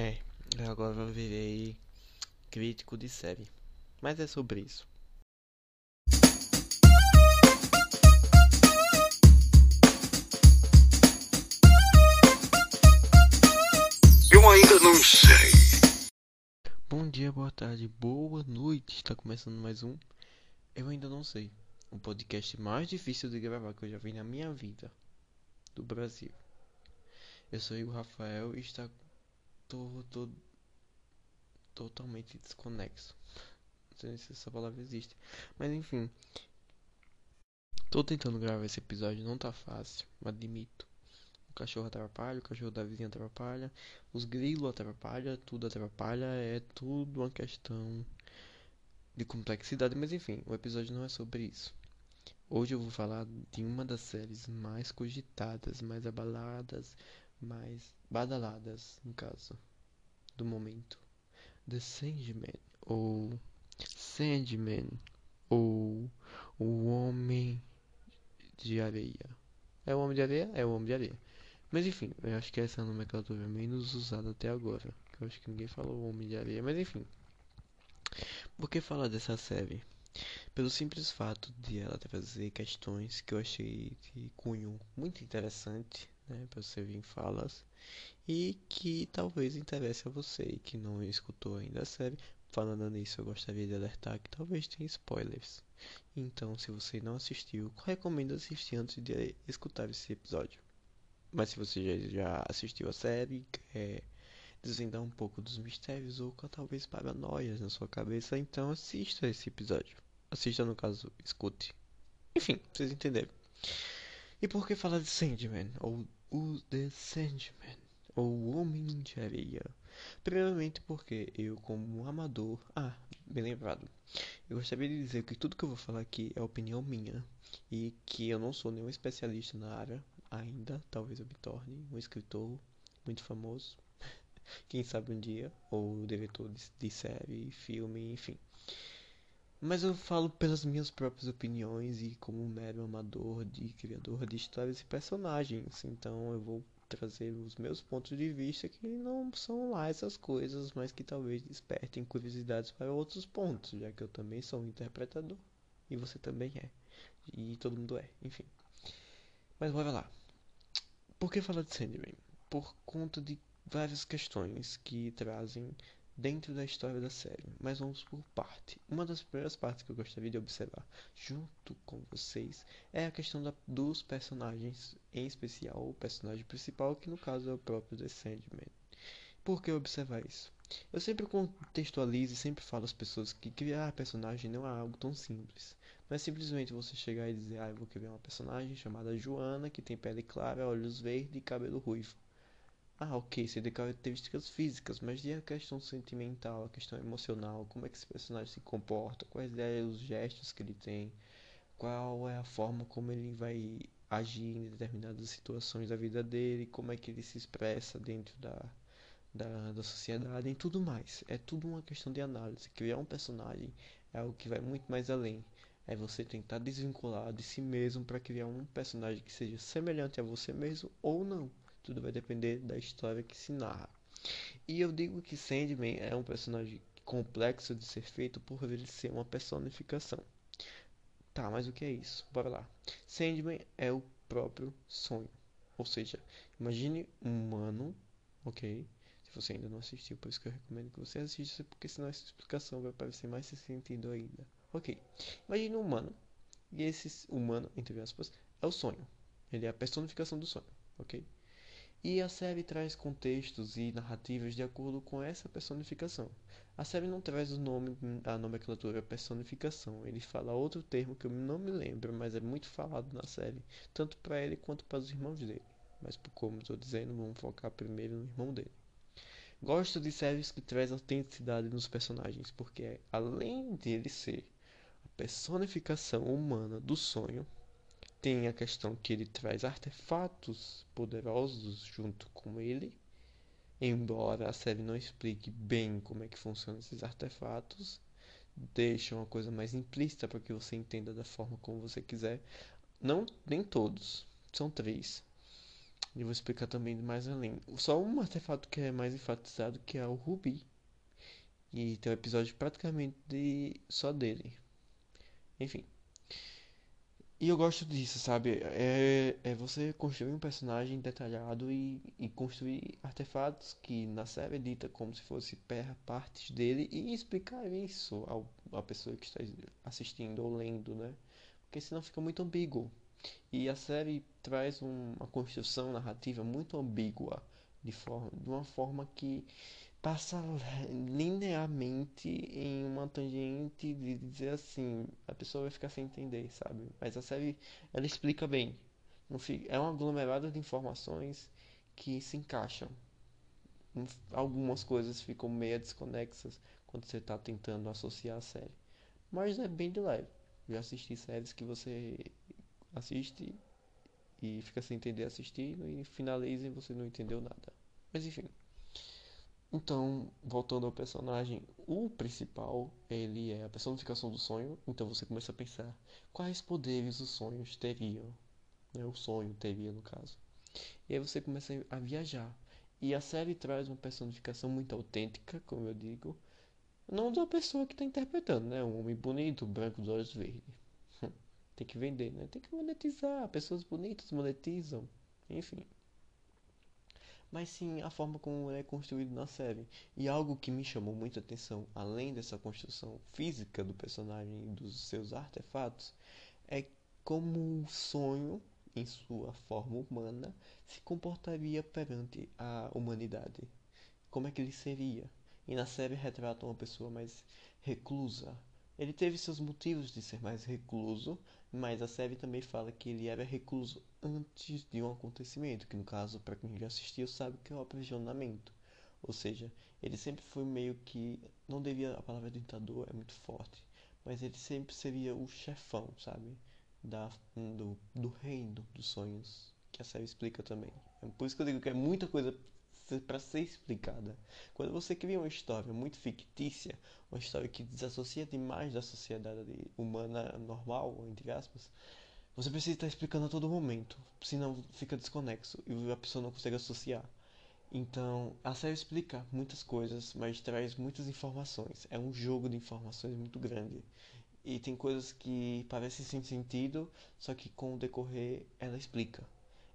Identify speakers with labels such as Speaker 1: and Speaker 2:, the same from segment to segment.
Speaker 1: É, agora eu virei crítico de série. Mas é sobre isso.
Speaker 2: Eu ainda não sei.
Speaker 1: Bom dia, boa tarde, boa noite. Está começando mais um Eu ainda não sei. O podcast mais difícil de gravar que eu já vi na minha vida do Brasil. Eu sou o Rafael e está tô, tô totalmente desconexo. Não sei se essa palavra existe. Mas enfim. Tô tentando gravar esse episódio, não tá fácil, admito. O cachorro atrapalha, o cachorro da vizinha atrapalha, os grilos atrapalha, tudo atrapalha, é tudo uma questão de complexidade, mas enfim, o episódio não é sobre isso. Hoje eu vou falar de uma das séries mais cogitadas, mais abaladas, mais badaladas, no caso, do momento. The Sandman, ou Sandman, ou O Homem de Areia. É o Homem de Areia? É o Homem de Areia. Mas enfim, eu acho que essa é a nomenclatura menos usada até agora. Eu acho que ninguém falou Homem de Areia, mas enfim. Por que falar dessa série? Pelo simples fato de ela trazer questões que eu achei de cunho muito interessante, né, para você vir falas, e que talvez interesse a você que não escutou ainda a série. Falando nisso, eu gostaria de alertar que talvez tenha spoilers. Então, se você não assistiu, recomendo assistir antes de escutar esse episódio. Mas se você já, já assistiu a série, quer desvendar um pouco dos mistérios ou talvez paranoias na sua cabeça, então assista esse episódio. Assista, no caso, escute. Enfim, vocês entenderam. E por que falar de Sandman? Ou o The Sandman? Ou o Homem de Areia? Primeiramente porque eu, como um amador... Ah, bem lembrado. Eu gostaria de dizer que tudo que eu vou falar aqui é opinião minha. E que eu não sou nenhum especialista na área ainda. Talvez eu me torne um escritor muito famoso. Quem sabe um dia. Ou diretor de, série, filme, enfim. Mas eu falo pelas minhas próprias opiniões e como mero amador de criador de histórias e personagens. Então eu vou trazer os meus pontos de vista que não são lá essas coisas, mas que talvez despertem curiosidades para outros pontos, já que eu também sou um interpretador e você também é. E todo mundo é, enfim. Mas bora lá. Por que falar de Sandman? Por conta de várias questões que trazem dentro da história da série, mas vamos por parte. Uma das primeiras partes que eu gostaria de observar junto com vocês é a questão da, dos personagens, em especial o personagem principal, que no caso é o próprio The Sandman. Por que observar isso? Eu sempre contextualizo e sempre falo às pessoas que criar personagem não é algo tão simples. Não é simplesmente você chegar e dizer, ah, eu vou criar uma personagem chamada Joana, que tem pele clara, olhos verdes e cabelo ruivo. Ah, ok, você tem características físicas, mas e a questão sentimental, a questão emocional? Como é que esse personagem se comporta? Quais são os gestos que ele tem? Qual é a forma como ele vai agir em determinadas situações da vida dele? Como é que ele se expressa dentro da, da, da sociedade e tudo mais? É tudo uma questão de análise. Criar um personagem é algo que vai muito mais além. É você tentar desvincular de si mesmo para criar um personagem que seja semelhante a você mesmo ou não. Tudo vai depender da história que se narra. E eu digo que Sandman é um personagem complexo de ser feito por ele ser uma personificação. Tá, mas o que é isso? Bora lá. Sandman é o próprio sonho. Ou seja, imagine um humano, ok? Se você ainda não assistiu, por isso que eu recomendo que você assista, porque senão essa explicação vai parecer mais sem sentido ainda. Ok. Imagine um humano. E esse humano, entre aspas, é o sonho. Ele é a personificação do sonho, ok? E a série traz contextos e narrativas de acordo com essa personificação. A série não traz o nome, a nomenclatura personificação. Ele fala outro termo que eu não me lembro, mas é muito falado na série, tanto para ele quanto para os irmãos dele. Mas como estou dizendo, vamos focar primeiro no irmão dele. Gosto de séries que traz autenticidade nos personagens, porque além dele ser a personificação humana do sonho, tem a questão que ele traz artefatos poderosos junto com ele. Embora a série não explique bem como é que funcionam esses artefatos, deixa uma coisa mais implícita para que você entenda da forma como você quiser. Não, nem todos, são três. E vou explicar também mais além. Só um artefato que é mais enfatizado que é o Rubi. E tem um episódio praticamente de... só dele. Enfim. E eu gosto disso, sabe? É, é você construir um personagem detalhado e, e construir artefatos que na série é dita como se fosse partes dele e explicar isso ao, à pessoa que está assistindo ou lendo, né? Porque senão fica muito ambíguo. E a série traz um, uma construção narrativa muito ambígua, de, forma, de uma forma que passa linearmente em uma tangente de dizer assim, a pessoa vai ficar sem entender, sabe? Mas a série ela explica bem. É um aglomerado de informações que se encaixam. Algumas coisas ficam meio desconexas quando você está tentando associar a série. Mas é bem de leve. Já assisti séries que você assiste e fica sem entender assistindo e finaliza e você não entendeu nada. Mas enfim. Então, voltando ao personagem, o principal, ele é a personificação do sonho. Então você começa a pensar quais poderes os sonhos teriam. Né? O sonho teria, no caso. E aí você começa a viajar. E a série traz uma personificação muito autêntica, como eu digo. Não da pessoa que está interpretando, né? Um homem bonito, branco, dos olhos verdes. Tem que vender, né? Tem que monetizar. Pessoas bonitas monetizam. Enfim mas sim a forma como é construído na série. E algo que me chamou muita atenção, além dessa construção física do personagem e dos seus artefatos, é como o sonho, em sua forma humana, se comportaria perante a humanidade. Como é que ele seria? E na série retrata uma pessoa mais reclusa. Ele teve seus motivos de ser mais recluso, mas a série também fala que ele era recluso antes de um acontecimento, que no caso, para quem já assistiu, sabe que é o aprisionamento. Ou seja, ele sempre foi meio que. Não devia. A palavra ditador é muito forte. Mas ele sempre seria o chefão, sabe? Da, do, do reino dos sonhos. Que a série explica também. É por isso que eu digo que é muita coisa para ser explicada. Quando você cria uma história muito fictícia, uma história que desassocia demais da sociedade humana normal, entre aspas, você precisa estar explicando a todo momento, senão fica desconexo e a pessoa não consegue associar. Então, a série explica muitas coisas, mas traz muitas informações. É um jogo de informações muito grande. E tem coisas que parecem sem sentido, só que com o decorrer ela explica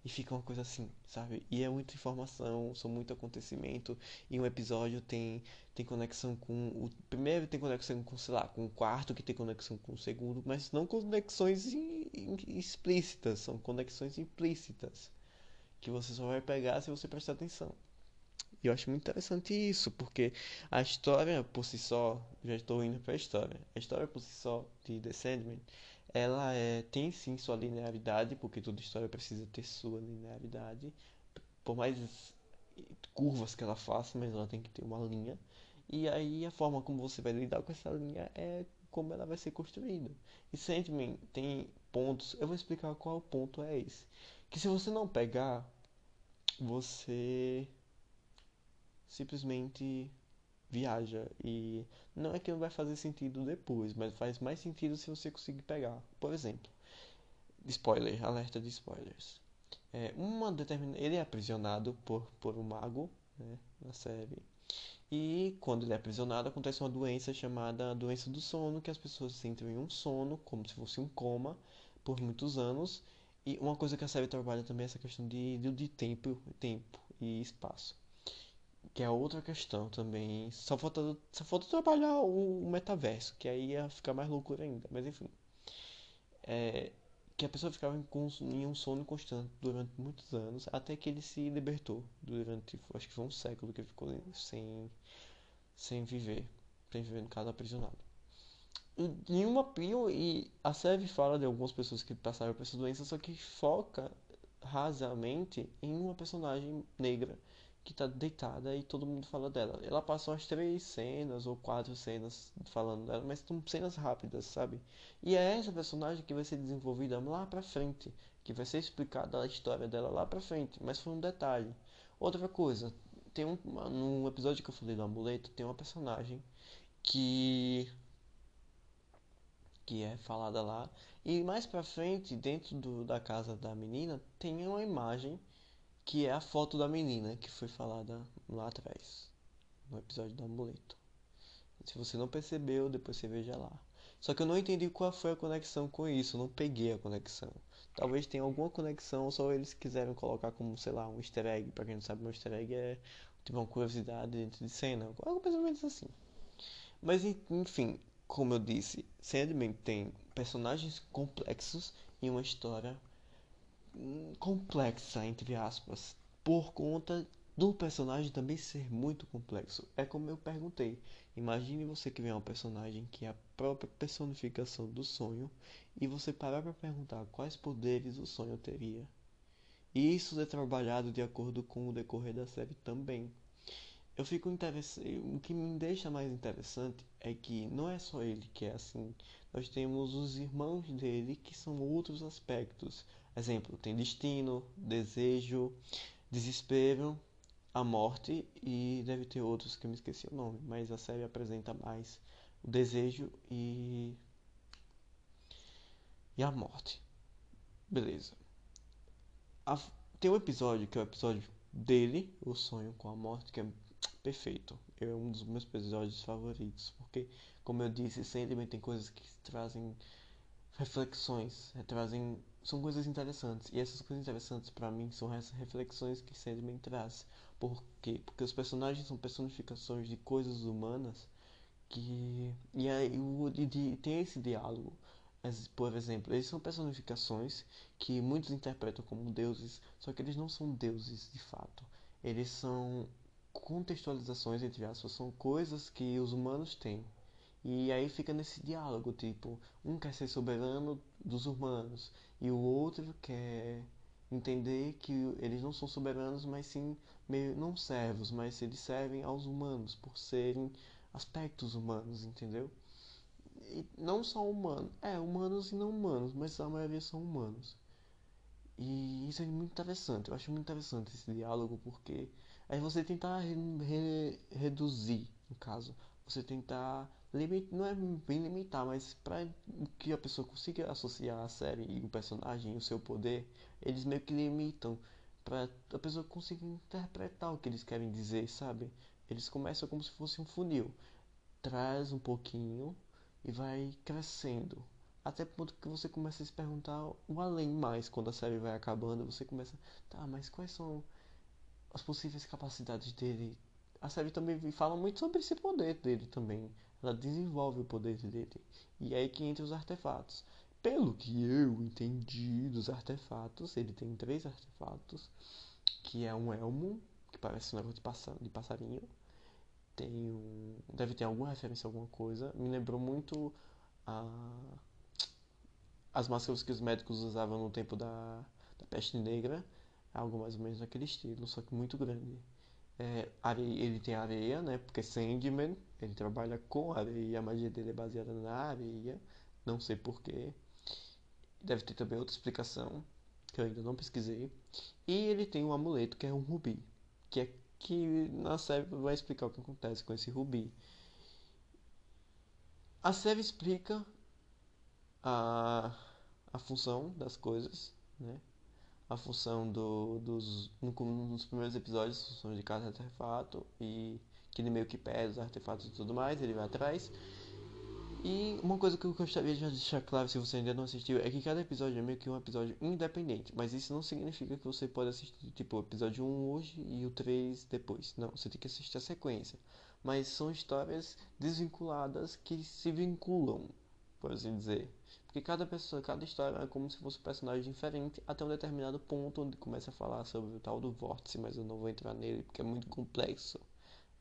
Speaker 1: e fica uma coisa assim, sabe? E é muita informação, são muito acontecimento. E um episódio tem, tem conexão com. O primeiro tem conexão com, sei lá, com o quarto, que tem conexão com o segundo, mas não conexões in, in, explícitas, são conexões implícitas. Que você só vai pegar se você prestar atenção. E eu acho muito interessante isso, porque a história por si só, já estou indo para a história, a história por si só de The Sandman ela é, tem sim sua linearidade, porque toda história precisa ter sua linearidade. Por mais curvas que ela faça, mas ela tem que ter uma linha. E aí a forma como você vai lidar com essa linha é como ela vai ser construída. E Sandman tem pontos, eu vou explicar qual ponto é esse. Que se você não pegar, você simplesmente viaja e não é que não vai fazer sentido depois, mas faz mais sentido se você conseguir pegar. Por exemplo, spoiler, alerta de spoilers. É, uma determina... Ele é aprisionado por, por um mago né, na série. E quando ele é aprisionado, acontece uma doença chamada doença do sono, que as pessoas entram em um sono, como se fosse um coma, por muitos anos. E uma coisa que a série trabalha também é essa questão de, de, de tempo, tempo e espaço que é outra questão também. Só falta, só falta trabalhar o, o metaverso, que aí ia ficar mais loucura ainda. Mas enfim. É, que a pessoa ficava em, em, um sono constante durante muitos anos, até que ele se libertou durante, acho que foi um século que ele ficou sem, sem viver, sem viver no caso aprisionado. E, em uma e a série fala de algumas pessoas que passaram por essa doença, só que foca rasamente em uma personagem negra que tá deitada e todo mundo fala dela. Ela passa umas três cenas ou quatro cenas falando dela, mas são cenas rápidas, sabe? E é essa personagem que vai ser desenvolvida lá pra frente, que vai ser explicada a história dela lá pra frente, mas foi um detalhe. Outra coisa, tem um no episódio que eu falei do amuleto, tem uma personagem que que é falada lá e mais pra frente, dentro do, da casa da menina, tem uma imagem que é a foto da menina que foi falada lá atrás, no episódio do amuleto. Se você não percebeu, depois você veja lá. Só que eu não entendi qual foi a conexão com isso, não peguei a conexão. Talvez tenha alguma conexão, só eles quiseram colocar como, sei lá, um easter egg. Pra quem não sabe, um easter egg é tipo uma curiosidade dentro de cena, algo mais ou menos assim. Mas enfim, como eu disse, Sandman tem personagens complexos e uma história complexa, entre aspas, por conta do personagem também ser muito complexo. É como eu perguntei. Imagine você que vê um personagem que é a própria personificação do sonho e você parar para perguntar quais poderes o sonho teria. E isso é trabalhado de acordo com o decorrer da série também. Eu fico interessado. O que me deixa mais interessante é que não é só ele que é assim. Nós temos os irmãos dele que são outros aspectos. Exemplo, tem destino, desejo, desespero, a morte e deve ter outros que eu me esqueci o nome, mas a série apresenta mais o desejo e e a morte. Beleza. A... tem um episódio que é o episódio dele, o sonho com a morte, que é perfeito. É um dos meus episódios favoritos, porque como eu disse, sempre tem coisas que trazem reflexões, é, trazem são coisas interessantes. E essas coisas interessantes para mim são essas reflexões que Sandman traz. Por quê? Porque os personagens são personificações de coisas humanas que. E aí o, de, tem esse diálogo. Por exemplo, eles são personificações que muitos interpretam como deuses, só que eles não são deuses de fato. Eles são contextualizações, entre aspas, são coisas que os humanos têm. E aí fica nesse diálogo, tipo, um quer ser soberano dos humanos e o outro quer entender que eles não são soberanos, mas sim meio não servos, mas eles servem aos humanos por serem aspectos humanos, entendeu? E não só humanos, é, humanos e não humanos, mas a maioria são humanos. E isso é muito interessante, eu acho muito interessante esse diálogo porque aí você tentar re re reduzir, no caso, você tentar limitar, não é bem limitar, mas para que a pessoa consiga associar a série e o personagem e o seu poder, eles meio que limitam para a pessoa conseguir interpretar o que eles querem dizer, sabe? Eles começam como se fosse um funil, traz um pouquinho e vai crescendo. Até o ponto que você começa a se perguntar o além mais quando a série vai acabando, você começa, tá, mas quais são as possíveis capacidades dele? A série também fala muito sobre esse poder dele também. Ela desenvolve o poder dele. E é aí que entra os artefatos. Pelo que eu entendi dos artefatos, ele tem três artefatos, que é um elmo, que parece um negócio de, passa, de passarinho. Tem um. Deve ter alguma referência a alguma coisa. Me lembrou muito a, as máscaras que os médicos usavam no tempo da, da peste negra. Algo mais ou menos daquele estilo, só que muito grande. É, areia, ele tem areia, né? Porque Sandman, ele trabalha com areia, a magia dele é baseada na areia. Não sei porquê. Deve ter também outra explicação que eu ainda não pesquisei. E ele tem um amuleto que é um rubi, que é que na série vai explicar o que acontece com esse rubi. A série explica a, a função das coisas, né? A função do, dos no, nos primeiros episódios, a função de cada artefato e que ele meio que pede os artefatos e tudo mais, ele vai atrás. E uma coisa que eu gostaria de deixar claro, se você ainda não assistiu, é que cada episódio é meio que um episódio independente. Mas isso não significa que você pode assistir, tipo, o episódio 1 hoje e o 3 depois. Não, você tem que assistir a sequência. Mas são histórias desvinculadas que se vinculam, por assim dizer. Porque cada pessoa, cada história é como se fosse um personagem diferente até um determinado ponto onde começa a falar sobre o tal do vórtice, mas eu não vou entrar nele porque é muito complexo.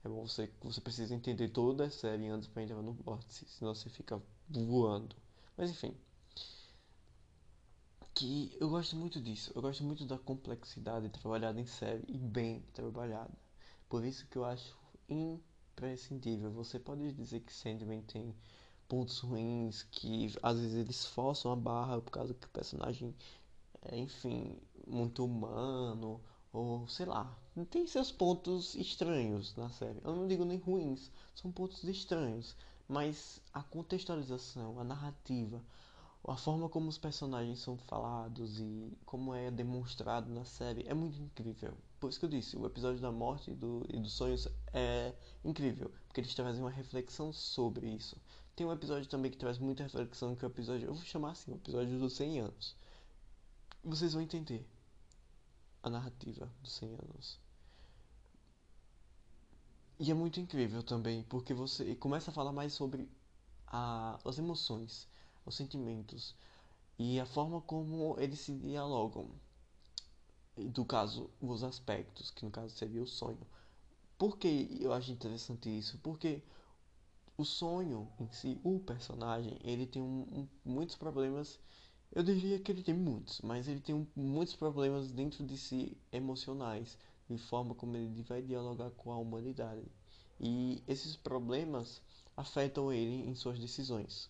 Speaker 1: É bom você, você precisa entender toda a série antes para entrar no vórtice, senão você fica voando. Mas enfim. Que eu gosto muito disso. Eu gosto muito da complexidade trabalhada em série e bem trabalhada. Por isso que eu acho imprescindível. Você pode dizer que Sandman tem pontos ruins, que às vezes eles forçam a barra por causa que o personagem é, enfim, muito humano ou sei lá, tem seus pontos estranhos na série. Eu não digo nem ruins, são pontos estranhos, mas a contextualização, a narrativa, a forma como os personagens são falados e como é demonstrado na série é muito incrível. Por isso que eu disse, o episódio da morte e, do, e dos sonhos é incrível, porque eles trazem uma reflexão sobre isso. Tem um episódio também que traz muita reflexão, que é o episódio, eu vou chamar assim, o episódio dos 100 anos. Vocês vão entender a narrativa dos 100 anos. E é muito incrível também, porque você começa a falar mais sobre a, as emoções, os sentimentos e a forma como eles se dialogam. Do caso, os aspectos, que no caso seria o sonho. Por que eu acho interessante isso? Porque o sonho em si, o personagem, ele tem um, um, muitos problemas. Eu diria que ele tem muitos, mas ele tem muitos problemas dentro de si emocionais, de forma como ele vai dialogar com a humanidade. E esses problemas afetam ele em suas decisões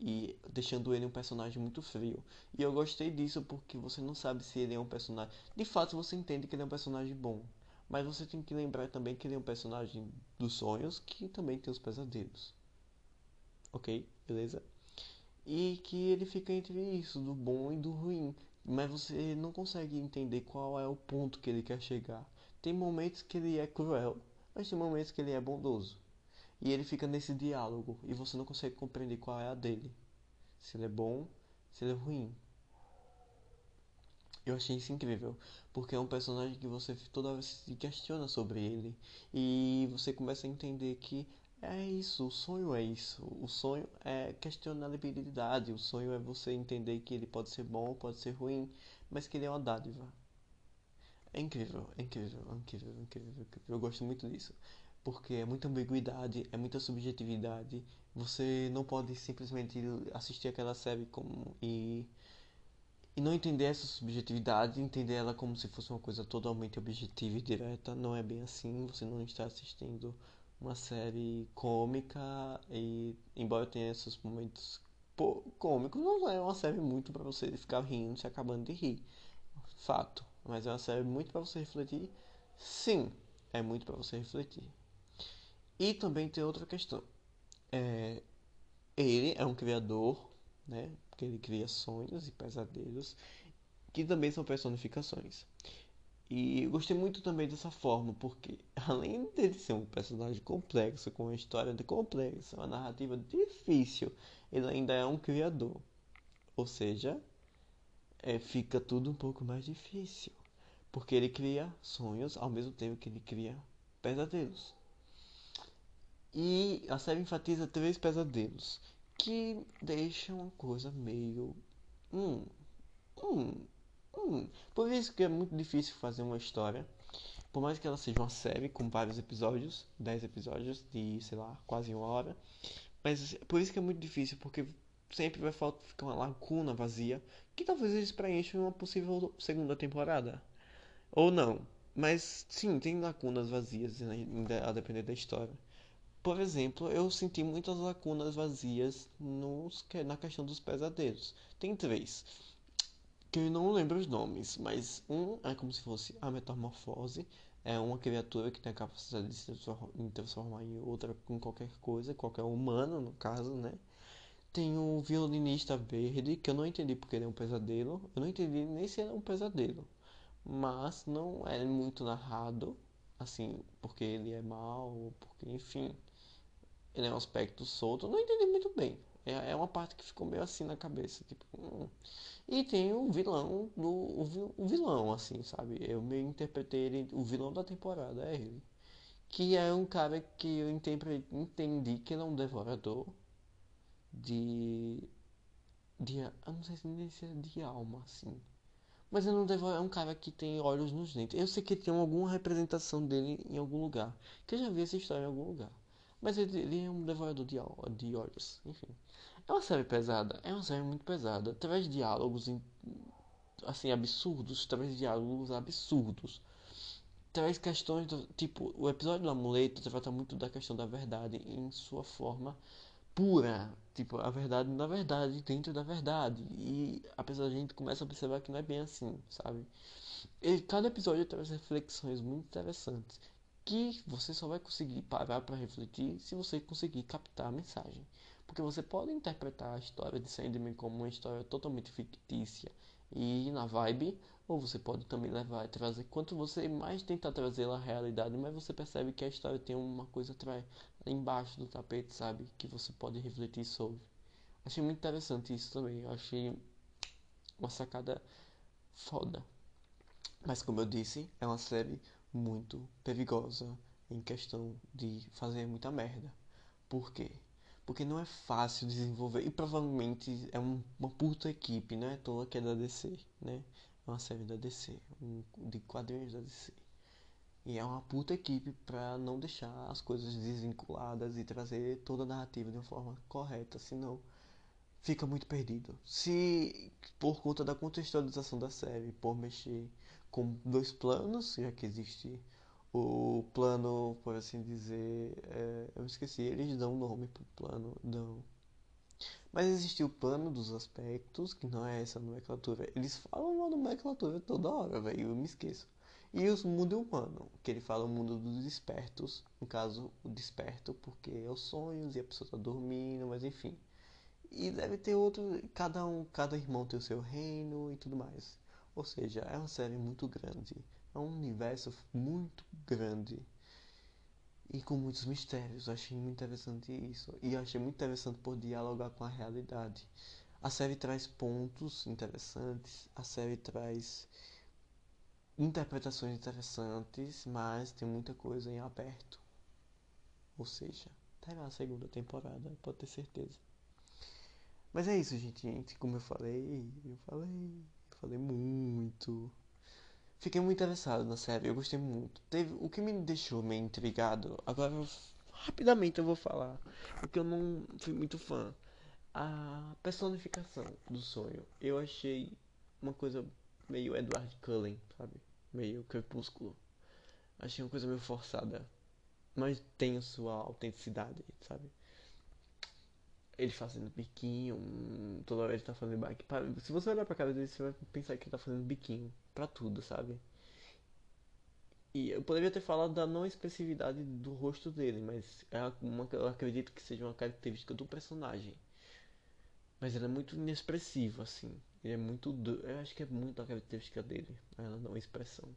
Speaker 1: e deixando ele um personagem muito frio. E eu gostei disso porque você não sabe se ele é um personagem. De fato, você entende que ele é um personagem bom, mas você tem que lembrar também que ele é um personagem dos sonhos que também tem os pesadelos. Ok? Beleza? E que ele fica entre isso, do bom e do ruim. Mas você não consegue entender qual é o ponto que ele quer chegar. Tem momentos que ele é cruel, mas tem momentos que ele é bondoso. E ele fica nesse diálogo e você não consegue compreender qual é a dele. Se ele é bom, se ele é ruim. Eu achei isso incrível, porque é um personagem que você toda vez se questiona sobre ele e você começa a entender que é isso, o sonho é isso. O sonho é questionabilidade, o sonho é você entender que ele pode ser bom, pode ser ruim, mas que ele é uma dádiva. É incrível, é incrível, é incrível, é incrível, é incrível. Eu gosto muito disso porque é muita ambiguidade, é muita subjetividade. Você não pode simplesmente assistir aquela série como e e não entender essa subjetividade, entender ela como se fosse uma coisa totalmente objetiva e direta. Não é bem assim. Você não está assistindo uma série cômica e embora tenha esses momentos cômicos, não é uma série muito para você ficar rindo, se acabando de rir. Fato. Mas é uma série muito para você refletir. Sim, é muito para você refletir. E também tem outra questão. É, ele é um criador, né? Porque ele cria sonhos e pesadelos, que também são personificações. E eu gostei muito também dessa forma, porque além dele ser um personagem complexo, com uma história complexa, uma narrativa difícil, ele ainda é um criador. Ou seja, é, fica tudo um pouco mais difícil. Porque ele cria sonhos ao mesmo tempo que ele cria pesadelos. E a série enfatiza três pesadelos que deixam a coisa meio. Hum, hum. Por isso que é muito difícil fazer uma história. Por mais que ela seja uma série com vários episódios, 10 episódios de, sei lá, quase uma hora. Mas por isso que é muito difícil, porque sempre vai ficar uma lacuna vazia que talvez eles preencham uma possível segunda temporada. Ou não. Mas sim, tem lacunas vazias a depender da história. Por exemplo, eu senti muitas lacunas vazias nos, na questão dos pesadelos. Tem três, que eu não lembro os nomes, mas um é como se fosse a metamorfose, é uma criatura que tem a capacidade de se transformar em outra, em qualquer coisa, qualquer humano no caso, né? Tem o violinista verde, que eu não entendi porque ele é um pesadelo. Eu não entendi nem se é um pesadelo. Mas não é muito narrado, assim, porque ele é mal, porque enfim ele é um aspecto solto. Eu não entendi muito bem. É, é uma parte que ficou meio assim na cabeça. Tipo, hum. E tem o vilão do. O, o vilão, assim, sabe? Eu meio interpretei ele. O vilão da temporada é ele. Que é um cara que eu entendi que ele é um devorador de. de eu não sei se é de alma, assim. Mas ele não devora, é um cara que tem olhos nos dentes. Eu sei que tem alguma representação dele em algum lugar. Que eu já vi essa história em algum lugar. Mas ele, é um devorador de, de olhos. Enfim. É uma série pesada. É uma série muito pesada. Traz diálogos assim absurdos. Traz diálogos absurdos. Traz questões do. Tipo, o episódio do amuleto trata muito da questão da verdade em sua forma pura. Tipo, a verdade na verdade, dentro da verdade. E apesar de a gente começa a observar que não é bem assim, sabe? E cada episódio traz reflexões muito interessantes que você só vai conseguir parar para refletir se você conseguir captar a mensagem. Porque você pode interpretar a história de Sandman como uma história totalmente fictícia e na vibe, ou você pode também levar e trazer. Quanto você mais tentar trazer a realidade, mais você percebe que a história tem uma coisa atrás, embaixo do tapete, sabe? Que você pode refletir sobre. Achei muito interessante isso também. Eu achei uma sacada foda. Mas como eu disse, é uma série muito perigosa em questão de fazer muita merda. Por quê? Porque não é fácil desenvolver e provavelmente é um, uma puta equipe, não é toda que é da DC, né? É uma série da DC, um, de quadrinhos da DC. E é uma puta equipe para não deixar as coisas desvinculadas e trazer toda a narrativa de uma forma correta, senão fica muito perdido. Se por conta da contextualização da série, por mexer com dois planos, já que existe o plano, por assim dizer, é, eu esqueci, eles dão nome pro plano, dão. Mas existe o plano dos aspectos, que não é essa nomenclatura. Eles falam uma nomenclatura toda hora, velho, eu me esqueço. E o mundo humano, que ele fala o mundo dos despertos, no caso, o desperto, porque é os sonhos e a pessoa tá dormindo, mas enfim. E deve ter outro, cada um, cada irmão tem o seu reino e tudo mais. Ou seja, é uma série muito grande, é um universo muito grande e com muitos mistérios. Eu achei muito interessante isso. E achei muito interessante por dialogar com a realidade. A série traz pontos interessantes, a série traz interpretações interessantes, mas tem muita coisa em aberto. Ou seja, terá a segunda temporada, pode ter certeza. Mas é isso, gente. Como eu falei, eu falei, falei muito. Fiquei muito interessado na série, eu gostei muito. Teve o que me deixou meio intrigado. Agora, rapidamente eu vou falar, porque eu não fui muito fã. A personificação do sonho, eu achei uma coisa meio Edward Cullen, sabe? Meio crepúsculo. Achei uma coisa meio forçada. Mas tem sua autenticidade, sabe? Ele fazendo biquinho, toda hora ele tá fazendo bike. Se você olhar pra cara dele, você vai pensar que ele tá fazendo biquinho pra tudo, sabe? E eu poderia ter falado da não expressividade do rosto dele, mas é uma, eu acredito que seja uma característica do personagem. Mas ele é muito inexpressivo, assim. Ele é muito. Eu acho que é muito a característica dele, a não expressão.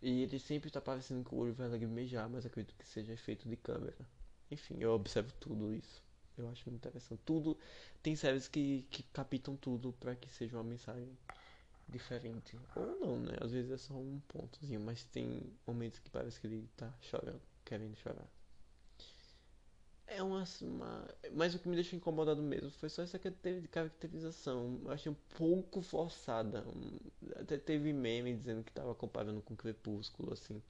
Speaker 1: E ele sempre está parecendo que o olho vai lagrimejar, mas acredito que seja efeito de câmera. Enfim, eu observo tudo isso. Eu acho muito interessante. Tudo. Tem séries que, que captam tudo para que seja uma mensagem diferente. Ou não, né? Às vezes é só um pontozinho, mas tem momentos que parece que ele tá chorando, querendo chorar. É uma, uma. Mas o que me deixou incomodado mesmo foi só essa caracterização. Eu achei um pouco forçada. Até teve meme dizendo que tava comparando com Crepúsculo, assim.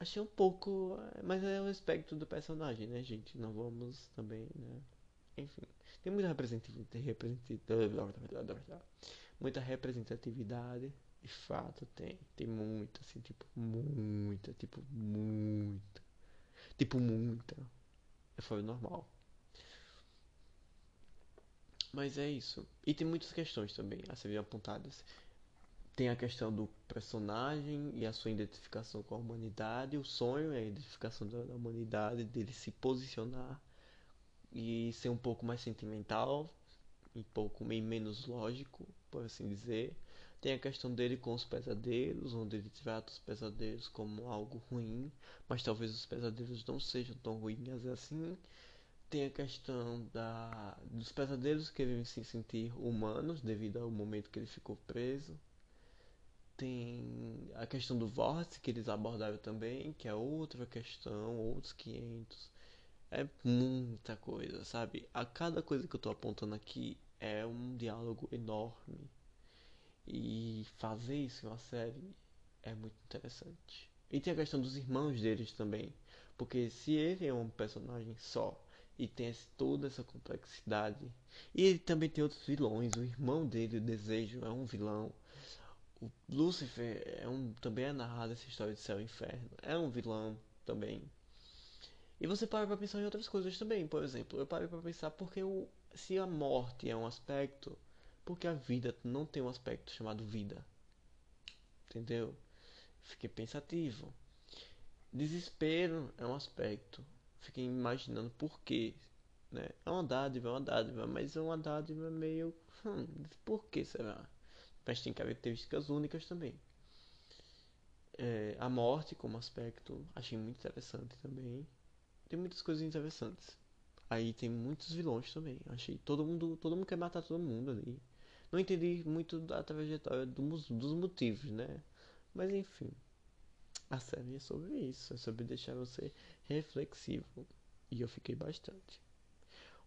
Speaker 1: Achei um pouco. Mas é o aspecto do personagem, né, gente? Não vamos também, né? Enfim. Tem muita representatividade. Muita representatividade. De fato, tem. Tem muita, assim, tipo, muita, tipo, muita. Tipo, muita. Foi normal. Mas é isso. E tem muitas questões também a serem apontadas. Tem a questão do personagem e a sua identificação com a humanidade. O sonho é a identificação da humanidade, dele se posicionar e ser um pouco mais sentimental, um pouco meio menos lógico, por assim dizer. Tem a questão dele com os pesadelos, onde ele trata os pesadelos como algo ruim, mas talvez os pesadelos não sejam tão ruins assim. Tem a questão da, dos pesadelos que ele se sentir humanos devido ao momento que ele ficou preso. Tem a questão do vórtice que eles abordaram também, que é outra questão, outros 500. É muita coisa, sabe? A cada coisa que eu tô apontando aqui é um diálogo enorme e fazer isso em uma série é muito interessante. E tem a questão dos irmãos deles também. Porque se ele é um personagem só e tem toda essa complexidade. E ele também tem outros vilões. O irmão dele, o Desejo, é um vilão. O Lucifer é um, também é narrado essa história de céu e inferno. É um vilão também. E você para pra pensar em outras coisas também. Por exemplo, eu parei pra pensar porque o, se a morte é um aspecto porque a vida não tem um aspecto chamado vida. Entendeu? Fiquei pensativo. Desespero é um aspecto. Fiquei imaginando por que né? É uma dádiva, é uma dádiva, mas é uma dádiva meio. Hum, por que será? Mas tem características únicas também. É, a morte como aspecto, achei muito interessante também. Tem muitas coisas interessantes. Aí tem muitos vilões também. Achei todo mundo, todo mundo quer matar todo mundo ali. Não entendi muito da trajetória dos, dos motivos, né? Mas enfim, a série é sobre isso, é sobre deixar você reflexivo. E eu fiquei bastante.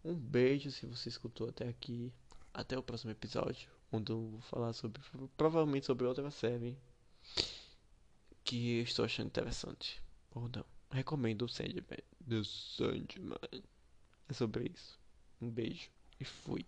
Speaker 1: Um beijo se você escutou até aqui. Até o próximo episódio, onde eu vou falar sobre provavelmente sobre outra série que estou achando interessante. Ou não. Recomendo o Sandman. The Sandman. É sobre isso. Um beijo e fui.